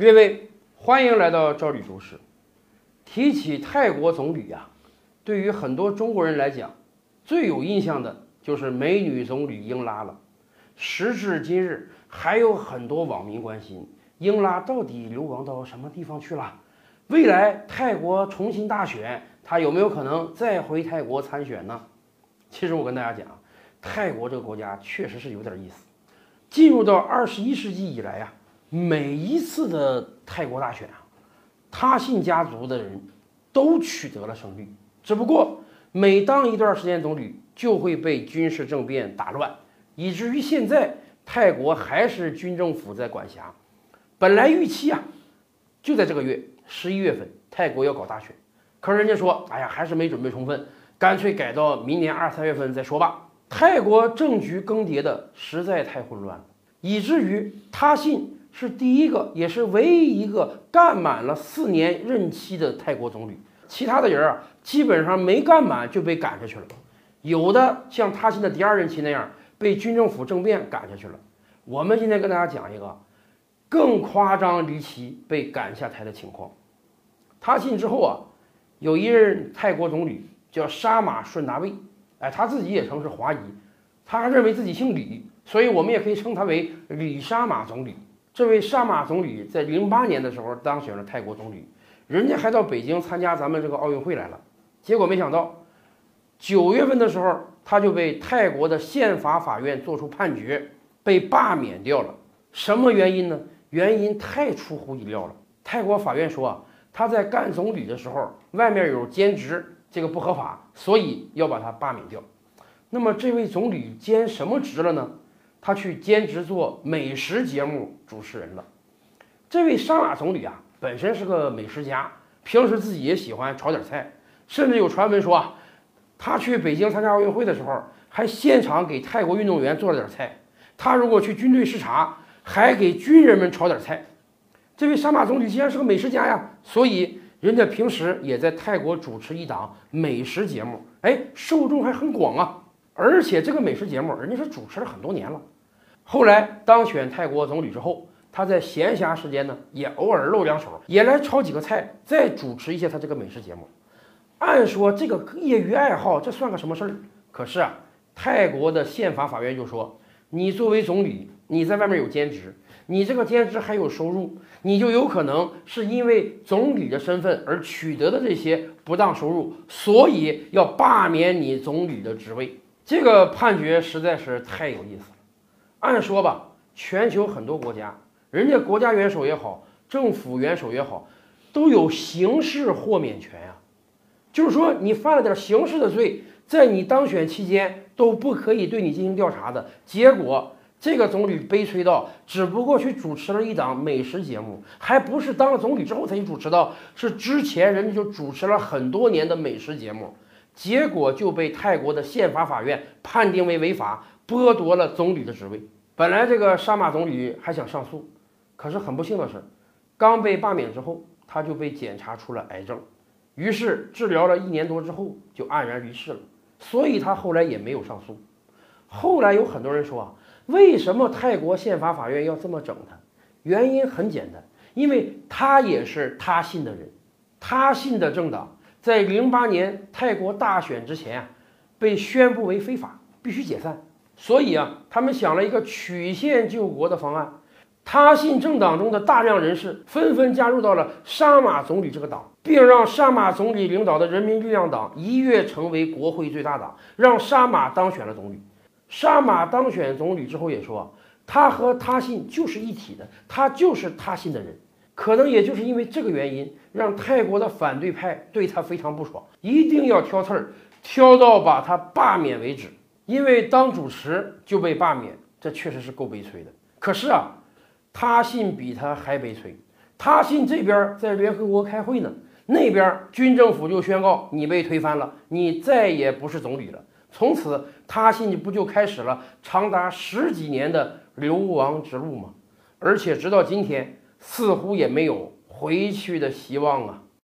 各位，欢迎来到赵李都市。提起泰国总理呀，对于很多中国人来讲，最有印象的就是美女总理英拉了。时至今日，还有很多网民关心英拉到底流亡到什么地方去了？未来泰国重新大选，他有没有可能再回泰国参选呢？其实我跟大家讲，泰国这个国家确实是有点意思。进入到二十一世纪以来呀，每一次的泰国大选啊，他信家族的人都取得了胜利。只不过每当一段时间总理，就会被军事政变打乱，以至于现在泰国还是军政府在管辖。本来预期啊，就在这个月。十一月份，泰国要搞大选，可是人家说，哎呀，还是没准备充分，干脆改到明年二三月份再说吧。泰国政局更迭的实在太混乱了，以至于他信是第一个，也是唯一一个干满了四年任期的泰国总理。其他的人啊，基本上没干满就被赶下去了，有的像他信的第二任期那样被军政府政变赶下去了。我们今天跟大家讲一个更夸张离奇被赶下台的情况。他信之后啊，有一任泰国总理叫沙马顺达卫，哎，他自己也称是华裔，他还认为自己姓李，所以我们也可以称他为李沙马总理。这位沙马总理在零八年的时候当选了泰国总理，人家还到北京参加咱们这个奥运会来了，结果没想到九月份的时候他就被泰国的宪法法院作出判决，被罢免掉了。什么原因呢？原因太出乎意料了。泰国法院说啊。他在干总理的时候，外面有兼职，这个不合法，所以要把他罢免掉。那么这位总理兼什么职了呢？他去兼职做美食节目主持人了。这位沙马总理啊，本身是个美食家，平时自己也喜欢炒点菜，甚至有传闻说啊，他去北京参加奥运会的时候，还现场给泰国运动员做了点菜。他如果去军队视察，还给军人们炒点菜。这位沙马总理既然是个美食家呀，所以人家平时也在泰国主持一档美食节目，哎，受众还很广啊。而且这个美食节目，人家是主持了很多年了。后来当选泰国总理之后，他在闲暇时间呢，也偶尔露两手，也来炒几个菜，再主持一些他这个美食节目。按说这个业余爱好，这算个什么事儿？可是啊，泰国的宪法法院就说，你作为总理，你在外面有兼职。你这个兼职还有收入，你就有可能是因为总理的身份而取得的这些不当收入，所以要罢免你总理的职位。这个判决实在是太有意思了。按说吧，全球很多国家，人家国家元首也好，政府元首也好，都有刑事豁免权呀。就是说，你犯了点刑事的罪，在你当选期间都不可以对你进行调查的。结果。这个总理悲催到，只不过去主持了一档美食节目，还不是当了总理之后才去主持的，是之前人家就主持了很多年的美食节目，结果就被泰国的宪法法院判定为违法，剥夺了总理的职位。本来这个沙马总理还想上诉，可是很不幸的是，刚被罢免之后，他就被检查出了癌症，于是治疗了一年多之后就黯然离世了，所以他后来也没有上诉。后来有很多人说啊。为什么泰国宪法法院要这么整他？原因很简单，因为他也是他信的人，他信的政党在零八年泰国大选之前啊，被宣布为非法，必须解散。所以啊，他们想了一个曲线救国的方案，他信政党中的大量人士纷纷加入到了沙马总理这个党，并让沙马总理领导的人民力量党一跃成为国会最大党，让沙马当选了总理。沙马当选总理之后也说，他和他信就是一体的，他就是他信的人。可能也就是因为这个原因，让泰国的反对派对他非常不爽，一定要挑刺儿，挑到把他罢免为止。因为当主持就被罢免，这确实是够悲催的。可是啊，他信比他还悲催。他信这边在联合国开会呢，那边军政府就宣告你被推翻了，你再也不是总理了。从此，他信不就开始了长达十几年的流亡之路吗？而且直到今天，似乎也没有回去的希望啊。